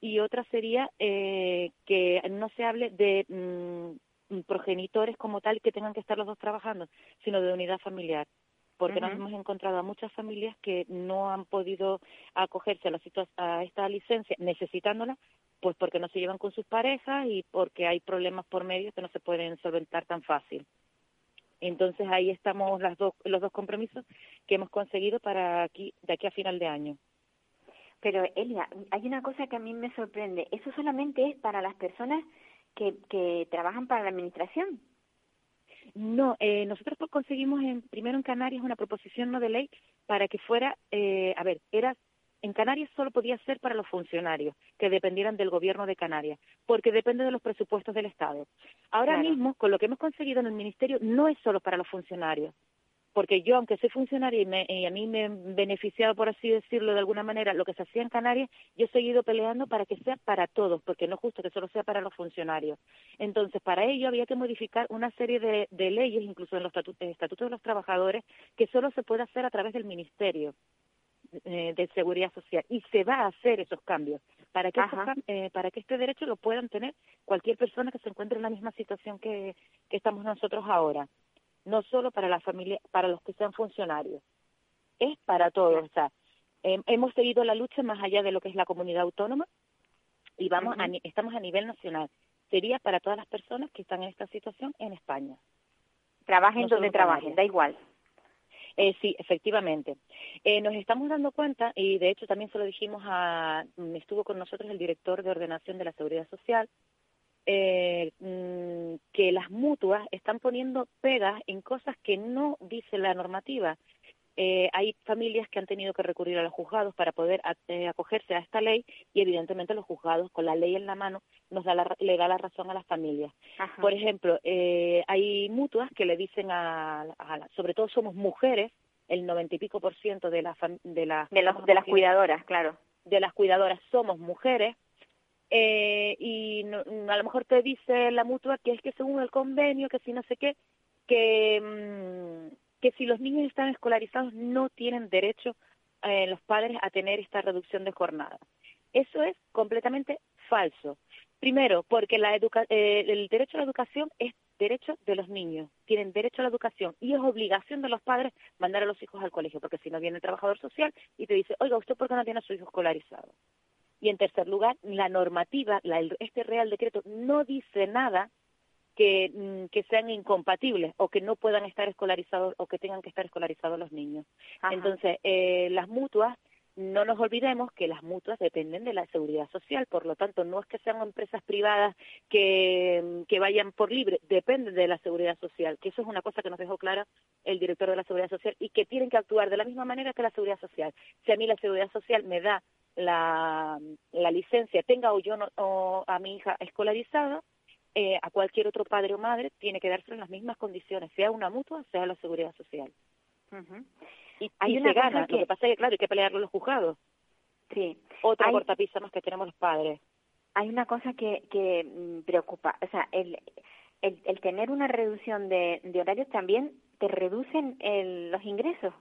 Y otra sería eh, que no se hable de mm, progenitores como tal que tengan que estar los dos trabajando, sino de unidad familiar porque nos hemos encontrado a muchas familias que no han podido acogerse a, la a esta licencia necesitándola pues porque no se llevan con sus parejas y porque hay problemas por medio que no se pueden solventar tan fácil. Entonces ahí estamos las dos, los dos compromisos que hemos conseguido para aquí, de aquí a final de año. Pero Elia, hay una cosa que a mí me sorprende. Eso solamente es para las personas que, que trabajan para la administración. No, eh, nosotros conseguimos en, primero en Canarias una proposición no de ley para que fuera, eh, a ver, era en Canarias solo podía ser para los funcionarios que dependieran del gobierno de Canarias, porque depende de los presupuestos del Estado. Ahora mismo, con lo que hemos conseguido en el Ministerio, no es solo para los funcionarios, porque yo, aunque soy funcionaria y, a mí me he beneficiado, por así decirlo de alguna manera, lo que se hacía en Canarias, yo he seguido peleando para que sea para todos, porque no es justo que solo sea para los funcionarios. Entonces, para ello había que modificar una serie de, leyes, incluso en los estatutos de los trabajadores, que solo se puede hacer a través del Ministerio. Eh, de seguridad social y se va a hacer esos cambios para que eh, para que este derecho lo puedan tener cualquier persona que se encuentre en la misma situación que, que estamos nosotros ahora no solo para la familia para los que sean funcionarios es para todos. O sea hemos seguido la lucha más allá de lo que es la comunidad autónoma y vamos estamos a nivel nacional. Sería para todas las personas que están en esta situación en España. Trabajen donde trabajen da igual. Eh, sí, efectivamente. Eh, nos estamos dando cuenta, y de hecho también se lo dijimos a, estuvo con nosotros el director de ordenación de la Seguridad Social, eh, mm, que las mutuas están poniendo pegas en cosas que no dice la normativa. Eh, hay familias que han tenido que recurrir a los juzgados para poder eh, acogerse a esta ley y evidentemente los juzgados con la ley en la mano nos da la, le da la razón a las familias. Por ejemplo, eh, hay mutuas que le dicen a, sobre todo somos mujeres, el noventa y pico por ciento de, la, de, las de, de las cuidadoras, claro. De las cuidadoras somos mujeres, y a lo mejor te dice la mutua que es que según el convenio, que si no sé qué, que, mm, si los niños están escolarizados no tienen derecho eh, los padres a tener esta reducción de jornada. Eso es completamente falso. Primero, porque la eh, el derecho a la educación es derecho de los niños, tienen derecho a la educación y es obligación de los padres mandar a los hijos al colegio, porque si no viene el trabajador social y te dice, oiga, ¿usted por qué no tiene a su hijo escolarizado? Y en tercer lugar, la normativa, la, este Real Decreto no dice nada que, mm, que, sean incompatibles o que no puedan estar escolarizados o que tengan que estar escolarizados los niños. Entonces, eh, las mutuas no nos olvidemos que las mutuas dependen de la seguridad social, por lo tanto, no es que sean empresas privadas que, que vayan por libre, dependen de la seguridad social, que eso es una cosa que nos dejó clara el director de la seguridad social y que tienen que actuar de la misma manera que la seguridad social. Si a mí la seguridad social me da la, la licencia, tenga o yo no, o a mi hija escolarizada, eh, a cualquier otro padre o madre tiene que darse en las mismas condiciones, sea una mutua, sea la seguridad social. Y, Hay y una se gana. que- Lo que pasa es que, claro, hay que pelearlo en los juzgados. Sí. Otra Hay- cortapisa más que tenemos los padres. hay una cosa que, que mm, preocupa, o sea, el, el, el tener una reducción de, de horarios también te reducen el, los ingresos.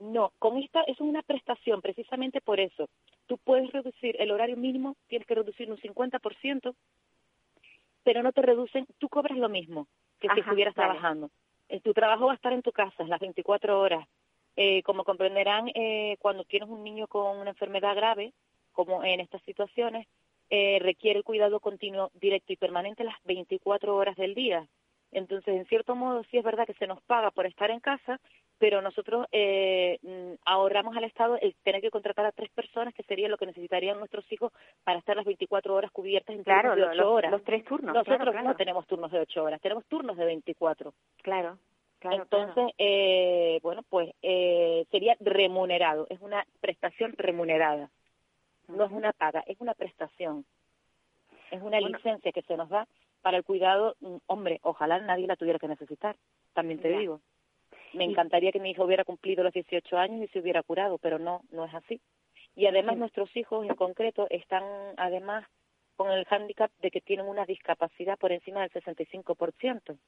No, con esta es una prestación precisamente por eso. Tú puedes reducir el horario mínimo, tienes que reducir un 50%, pero no te reducen, tú cobras lo mismo que si estuvieras vale. trabajando. Eh, Tu trabajo va a estar en tu casa las 24 horas. Eh, como comprenderán, eh, cuando tienes un niño con una enfermedad grave, como en estas situaciones, eh, requiere el cuidado continuo, directo y permanente las 24 horas del día. Entonces, en cierto modo, sí es verdad que se nos paga por estar en casa, pero nosotros eh, mm, ahorramos al Estado el tener que contratar a tres personas, que sería lo que necesitarían nuestros hijos para estar las 24 horas cubiertas en Claro, turnos de lo- 8 los, horas. los tres turnos. Nosotros claro, claro. no tenemos turnos de 8 horas, tenemos turnos de 24. Claro, claro, Entonces, claro. eh, bueno, pues eh, sería remunerado, es una prestación remunerada. No es una paga, es una prestación. Es una Bueno. licencia que se nos da para el cuidado. mm, Hombre, ojalá nadie la tuviera que necesitar, también te Ya. digo. Me encantaría que mi hijo hubiera cumplido los 18 años y se hubiera curado, pero no, no es así. Y además nuestros hijos en concreto están además con el hándicap de que tienen una discapacidad por encima del 65%,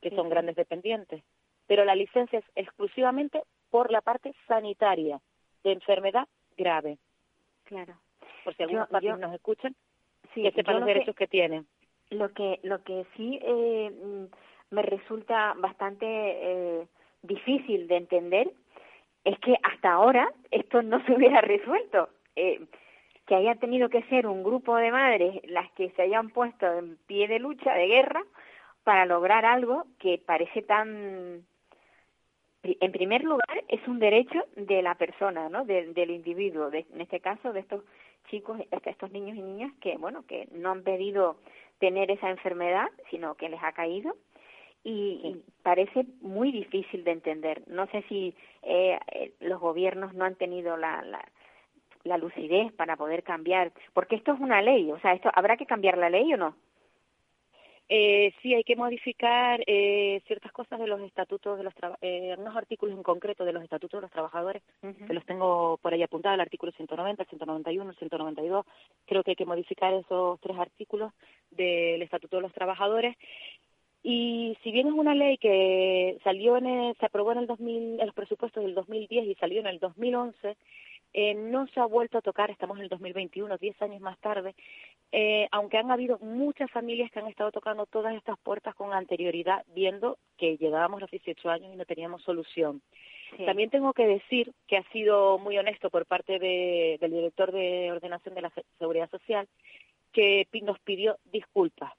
que son grandes dependientes. Pero la licencia es exclusivamente por la parte sanitaria de enfermedad grave. claro. Por si algunos papis yo- nos escuchan, Sí, que sepan yo los que- derechos que tienen. Lo que, lo que sí eh, mm, me resulta bastante eh, difícil de entender es que hasta ahora esto no se hubiera resuelto. Eh, que haya tenido que ser un grupo de madres las que se hayan puesto en pie de lucha, de guerra, para lograr algo que parece tan... En primer lugar, es un derecho de la persona, ¿no? De- del individuo, de- en este caso de estos chicos, de estos niños y niñas que, bueno, que no han pedido tener esa enfermedad, sino que les ha caído y, y parece muy difícil de entender. No sé si eh, eh, los gobiernos no han tenido la, la, la lucidez para poder cambiar, porque esto es una ley, o sea, esto habrá que cambiar la ley o no. Eh, sí, hay que modificar eh, ciertas cosas de los estatutos de los traba- eh, unos artículos en concreto de los estatutos de los trabajadores, que los tengo por ahí apuntados, el artículo 190, el 191, el 192. Creo que hay que modificar esos tres artículos del estatuto de los trabajadores. Y si bien es una ley que salió en el- se aprobó en el 2000, en los presupuestos del 2010 y salió en el 2011, eh, no se ha vuelto a tocar, estamos en el 2021, 10 años más tarde, eh, aunque han habido muchas familias que han estado tocando todas estas puertas con anterioridad, viendo que llegábamos los 18 años y no teníamos solución. Sí. También tengo que decir que ha sido muy honesto por parte de- del director de ordenación de la Se- Seguridad Social, que nos pidió disculpas.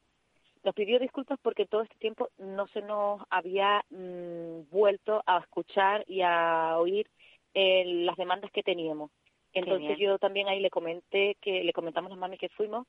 Nos pidió disculpas porque todo este tiempo no se nos había mm, vuelto a escuchar y a oír eh, las demandas que teníamos. Entonces yo también ahí le comenté que le comentamos a las mami que fuimos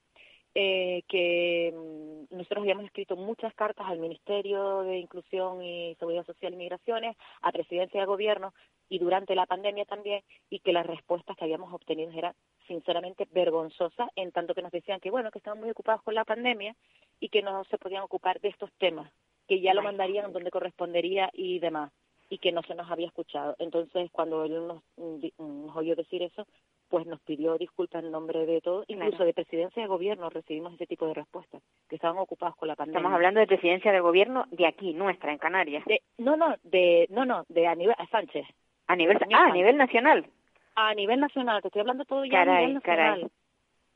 eh, que mm, nosotros habíamos escrito muchas cartas al Ministerio de Inclusión y Seguridad Social y Migraciones, a Presidencia de Gobierno y durante la pandemia también, y que las respuestas que habíamos obtenido eran sinceramente vergonzosas, en tanto que nos decían que bueno, que estaban muy ocupados con la pandemia y que no se podían ocupar de estos temas, que ya lo mandarían donde correspondería y demás, y que no se nos había escuchado. Entonces, cuando él nos, mm, di- nos oyó decir eso, pues nos pidió disculpas en nombre de todos, incluso Claro. de presidencia de gobierno recibimos ese tipo de respuestas, que estaban ocupados con la pandemia. Estamos hablando de presidencia del gobierno de aquí, nuestra, en Canarias. De- no, no, de, no, no, de a nivel, a Sánchez. A nivel, ah, a Sánchez. nivel nacional. A nivel nacional, te estoy hablando todo ya a Caray, nivel nacional.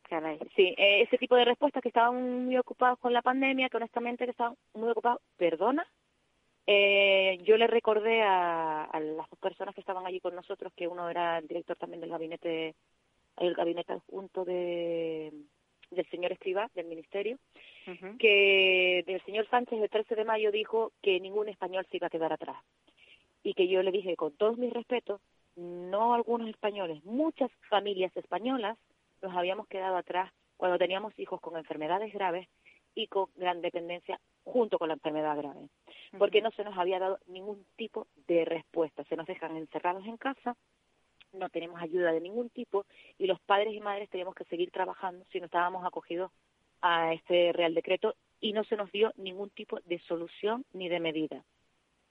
caray. Caray. Sí, eh, ese tipo de respuestas que estaban muy ocupados con la pandemia, que honestamente que estaban muy ocupados, perdona. Eh, yo le recordé a, a las dos personas que estaban allí con nosotros, que uno era el director también del gabinete, el gabinete adjunto de, del señor Escribá, del ministerio, que el señor Sánchez el 13 de mayo dijo que ningún español se iba a quedar atrás. Y que yo le dije, con todos mis respetos, no algunos españoles, muchas familias españolas nos habíamos quedado atrás cuando teníamos hijos con enfermedades graves y con gran dependencia junto con la enfermedad grave, porque no se nos había dado ningún tipo de respuesta. Se nos dejan encerrados en casa, no tenemos ayuda de ningún tipo y los padres y madres teníamos que seguir trabajando si no estábamos acogidos a este Real Decreto y no se nos dio ningún tipo de solución ni de medida.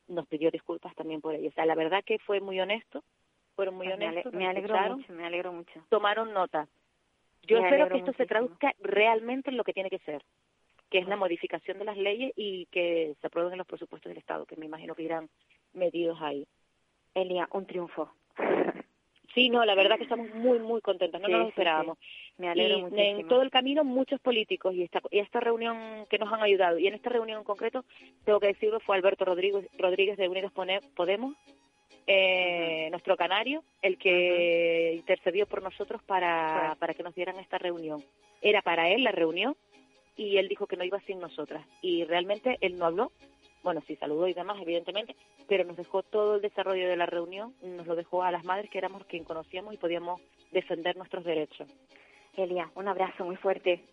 Nos pidió disculpas también por ello. O sea, la verdad que fue muy honesto, fueron muy Pues honestos. Me, ale- me alegro mucho, me alegro mucho. Tomaron nota. Yo Me espero que esto se traduzca realmente en lo que tiene que ser, que es la modificación de las leyes y que se aprueben en los presupuestos del Estado, que me imagino que irán medidos ahí. Elia, un triunfo. Sí, no, la verdad que estamos muy, muy contentos, no Sí, nos lo sí, esperábamos. Me alegro y muchísimo. en todo el camino muchos políticos y esta, y esta reunión que nos han ayudado. Y en esta reunión en concreto, tengo que decirlo, fue Alberto Rodríguez, Rodríguez de Unidos Podemos, eh, nuestro canario, el que intercedió por nosotros para, para que nos dieran esta reunión. Era para él la reunión y él dijo que no iba sin nosotras. Y realmente él no habló, bueno, sí saludó y demás, evidentemente, pero nos dejó todo el desarrollo de la reunión, nos lo dejó a las madres que éramos quien conocíamos y podíamos defender nuestros derechos. Elia, un abrazo muy fuerte.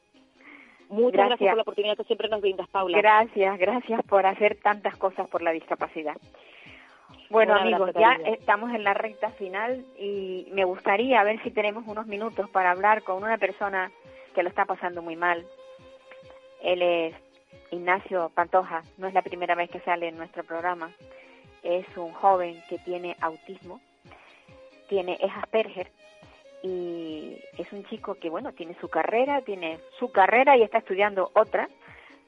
Muchas gracias. Gracias. por la oportunidad que siempre nos brindas, Paula. Gracias, gracias por hacer tantas cosas por la discapacidad. Bueno, amigos, ya estamos en la recta final y me gustaría ver si tenemos unos minutos para hablar con una persona que lo está pasando muy mal. Él es Ignacio Pantoja, no es la primera vez que sale en nuestro programa. Es un joven que tiene autismo, tiene es Asperger y es un chico que bueno tiene su carrera, tiene su carrera y está estudiando otra,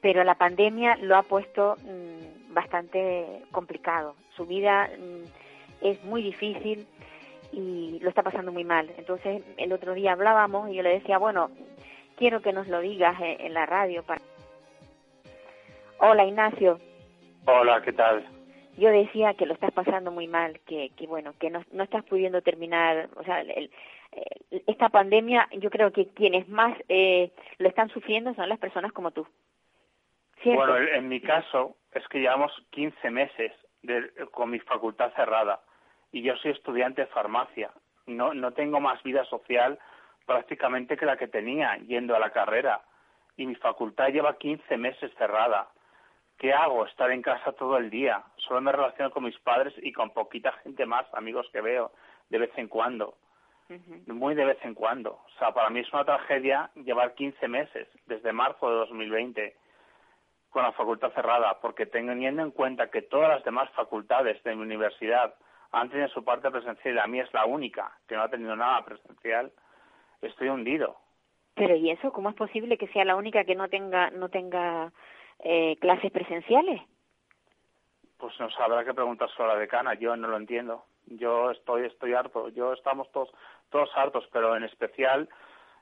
pero la pandemia lo ha puesto mm, bastante complicado. Su vida mm, es muy difícil y lo está pasando muy mal. Entonces el otro día hablábamos y yo le decía, bueno, quiero que nos lo digas en, en la radio. Para... Hola Ignacio, Hola, ¿qué tal? yo decía que lo estás pasando muy mal, que, que bueno, que no, no estás pudiendo terminar, o sea, el- el- esta pandemia, yo creo que quienes más eh, lo están sufriendo son las personas como tú. ¿Cierto? Bueno, en mi caso es que llevamos 15 meses de- con mi facultad cerrada y yo soy estudiante de farmacia. No, no tengo más vida social prácticamente que la que tenía yendo a la carrera y mi facultad lleva 15 meses cerrada. ¿Qué hago? Estar en casa todo el día. Solo me relaciono con mis padres y con poquita gente más, amigos que veo de vez en cuando. Muy de vez en cuando. O sea, para mí es una tragedia llevar 15 meses, desde marzo de 2020, con la facultad cerrada, porque teniendo en cuenta que todas las demás facultades de mi universidad han tenido su parte presencial y la mía es la única que no ha tenido nada presencial, estoy hundido. Pero ¿y eso cómo es posible que sea la única que no tenga no tenga eh, clases presenciales? Pues nos habrá que preguntar a la decana, yo no lo entiendo. Yo estoy, estoy harto, yo estamos todos, todos hartos, pero en especial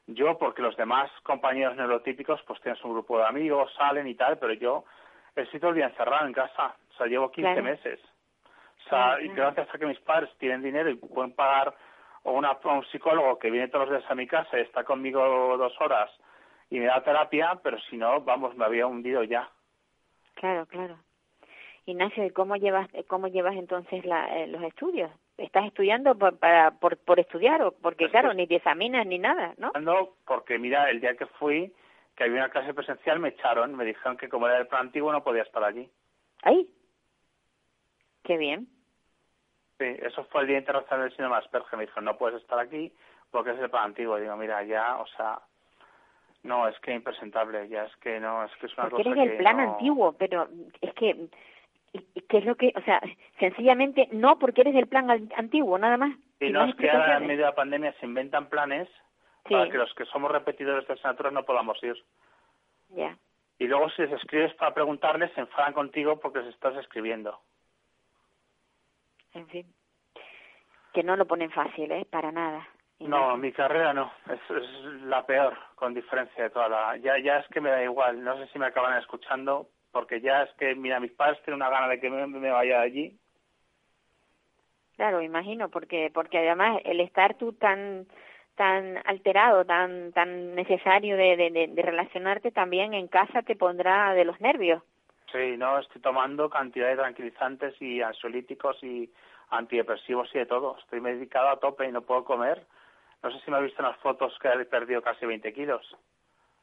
yo, porque los demás compañeros neurotípicos pues tienen su grupo de amigos, salen y tal, pero yo estoy todo el día encerrado en casa, o sea, llevo 15 Claro. meses. O sea, y gracias a que mis padres tienen dinero y pueden pagar a una, un psicólogo que viene todos los días a mi casa y está conmigo dos horas y me da terapia, pero si no, vamos, me había hundido ya. Claro, claro. Ignacio, ¿y cómo llevas cómo llevas entonces la, eh, los estudios? ¿Estás estudiando por, para por, por estudiar o porque Es claro, que- ni te examinas ni nada, ¿no? Porque mira, el día que fui, que había una clase presencial, me echaron, me dijeron que como era el plan antiguo no podía estar allí. ¡Ay! ¡Qué bien! Sí, eso fue el Día Internacional del de Asperger. Me dijeron, no puedes estar aquí porque es el plan antiguo. Digo, mira, ya, o sea, no, es que impresentable, ya es que no, es que es una Porque cosa eres que plan no- antiguo, pero es que ¿qué es lo que, o sea, sencillamente no porque eres del plan antiguo, nada más? Y no es que ahora en medio de la pandemia se inventan planes Sí. para que los que somos repetidores de asignaturas no podamos ir. Ya. Y luego si les escribes para preguntarles, se enfadan contigo porque les estás escribiendo. En fin. Que no lo ponen fácil, ¿eh? Para nada. No, mi carrera no, es, es la peor, con diferencia de toda la... Ya, ya es que me da igual, no sé si me acaban escuchando, porque ya es que, mira, mis padres tienen una gana de que me, me vaya de allí. Claro, imagino, porque porque además el estar tú tan tan alterado, tan tan necesario de, de, de- de relacionarte también en casa te pondrá de los nervios. Sí, no, estoy tomando cantidad de tranquilizantes y ansiolíticos y antidepresivos y de todo. Estoy medicado a tope y no puedo comer. No sé si me ha visto en las fotos que he perdido casi 20 kilos.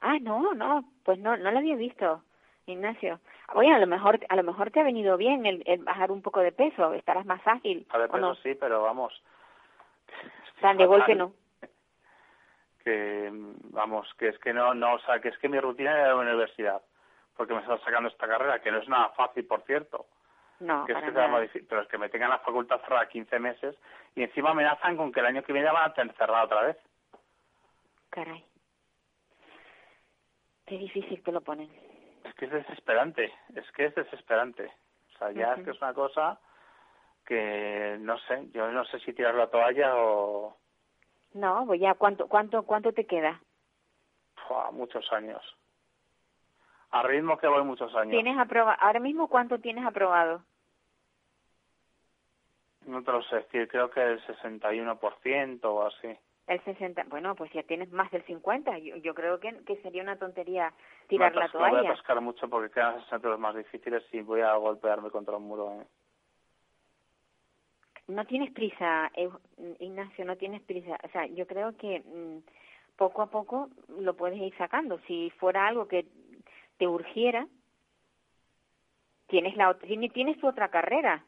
Ah, no, no, pues no, no lo había visto, Ignacio. Oye, a lo mejor, a lo mejor te ha venido bien el, el bajar un poco de peso, estarás más ágil. A de ¿o peso no? sí, pero vamos. Tan de golpe no. Que, vamos, que es que no, no, o sea, que es que mi rutina era de la universidad. Porque me estaba sacando esta carrera, que no es nada fácil, por cierto. No, que es que nada. difícil, pero es que me tengan la facultad cerrada 15 meses y encima amenazan con que el año que viene van a tener cerrada otra vez. Caray. Qué difícil te lo ponen. Es que es desesperante, es que es desesperante. O sea, ya es que es una cosa que no sé, yo no sé si tirar la toalla o No, pues ya, ¿cuánto, cuánto, cuánto te queda? Muchos años. A ritmo que voy muchos años. ¿Tienes aproba ahora mismo cuánto tienes aprobado? No te lo sé decir, creo que el 61% o así. El 60, bueno, pues ya tienes más del 50. Yo, yo creo que, que sería una tontería tirar me la atasco- Voy a toalla. atascar mucho porque quedan asignaturas más difíciles y voy a golpearme contra un muro. ¿eh? No tienes prisa, Ignacio, no tienes prisa. O sea, yo creo que mm, poco a poco lo puedes ir sacando. Si fuera algo que te urgiera, tienes la tienes tu otra carrera.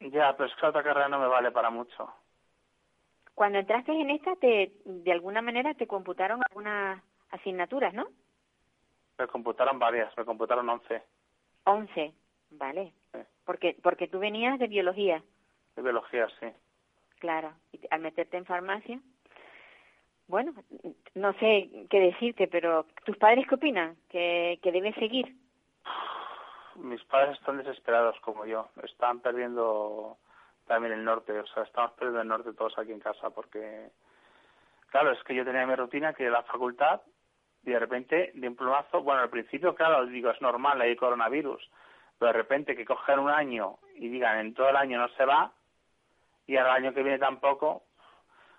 Ya, pero es que la otra carrera no me vale para mucho. Cuando entraste en esta, te, de alguna manera te computaron algunas asignaturas, ¿no? Me computaron varias, me computaron 11 11, vale. Sí. Porque porque tú venías de biología, de biología, sí. claro. Y al meterte en farmacia, bueno, no sé qué decirte, pero ¿tus padres qué opinan? ¿Que, que debes seguir? Mis padres están desesperados como yo. Están perdiendo también el norte. O sea, estamos perdiendo el norte todos aquí en casa porque, claro, es que yo tenía mi rutina que la facultad y de repente, de un plumazo, bueno, al principio, claro, digo, es normal, hay coronavirus, pero de repente que cogen un año y digan, en todo el año no se va y al año que viene tampoco,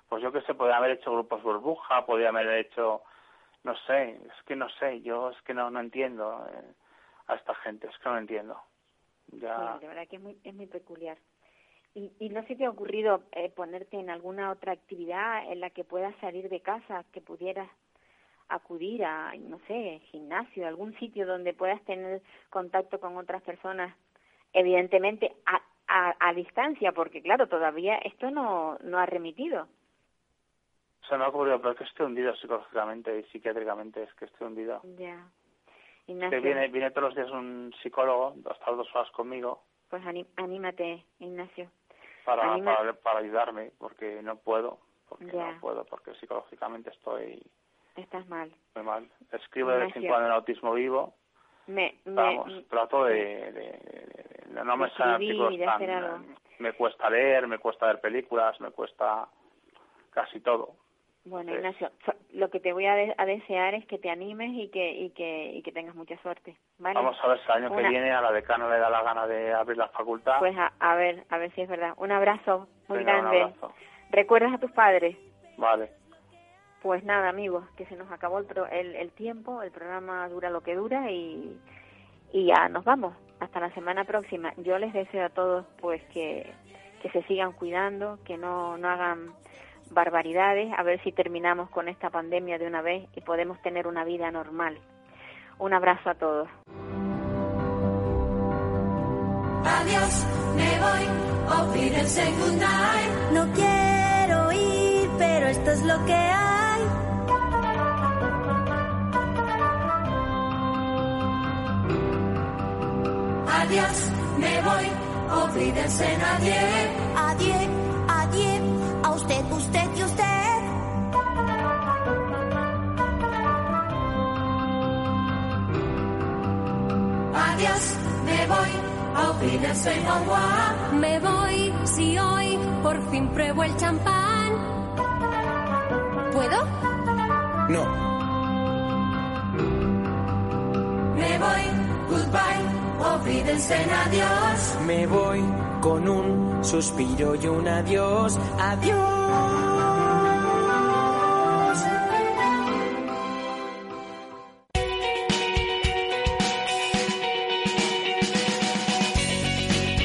pues yo qué sé, podría haber hecho grupos burbuja, podría haber hecho, no sé, es que no sé, yo es que no, no entiendo eh, a esta gente, es que no entiendo. Ya, Sí, de verdad que es muy, es muy peculiar. ¿Y, ¿Y no se te ha ocurrido eh, ponerte en alguna otra actividad en la que puedas salir de casa, que pudieras acudir a, no sé, gimnasio, algún sitio donde puedas tener contacto con otras personas, evidentemente a, a, a distancia, porque claro, todavía esto no, no ha remitido. se me ha ocurrido, pero es que estoy hundido psicológicamente y psiquiátricamente, es que estoy hundido. Ya. Que Ignacio, viene, viene todos los días un psicólogo, hasta dos horas conmigo, pues aní- anímate, Ignacio. Para, Anima- para, para ayudarme, porque no puedo, porque Ya. no puedo, porque psicológicamente estoy Estás mal. muy mal. Escribo de vez en cuando en autismo vivo, Me, me, vamos, trato de, de- de- de- no me salen artículos tan, me cuesta leer, me cuesta ver películas, me cuesta casi todo. Bueno, Sí. Ignacio, lo que te voy a, de- a desear es que te animes y que, y que, y que tengas mucha suerte, ¿vale? Vamos a ver si el año que viene a la decana le da la gana de abrir la facultad. Pues a, a ver, a ver si es verdad. Un abrazo muy Venga, un grande. abrazo. ¿Recuerdas a tus padres? Vale. Pues nada, amigos, que se nos acabó el, pro- el, el tiempo, el programa dura lo que dura y, y ya nos vamos. Hasta la semana próxima. Yo les deseo a todos pues que, que se sigan cuidando, que no, no hagan barbaridades, a ver si terminamos con esta pandemia de una vez y podemos tener una vida normal. Un abrazo a todos. Adiós, me voy. No quiero ir, pero esto es lo que hay. Adiós, me voy, adiós. Adiós, adiós, Adiós, me voy, auf Wiedersehen, au revoir. Me voy si hoy por fin pruebo el champán. ¿Puedo? No, Me voy, goodbye, auf Wiedersehen, adiós. me voy con un suspiro y un adiós. Adiós.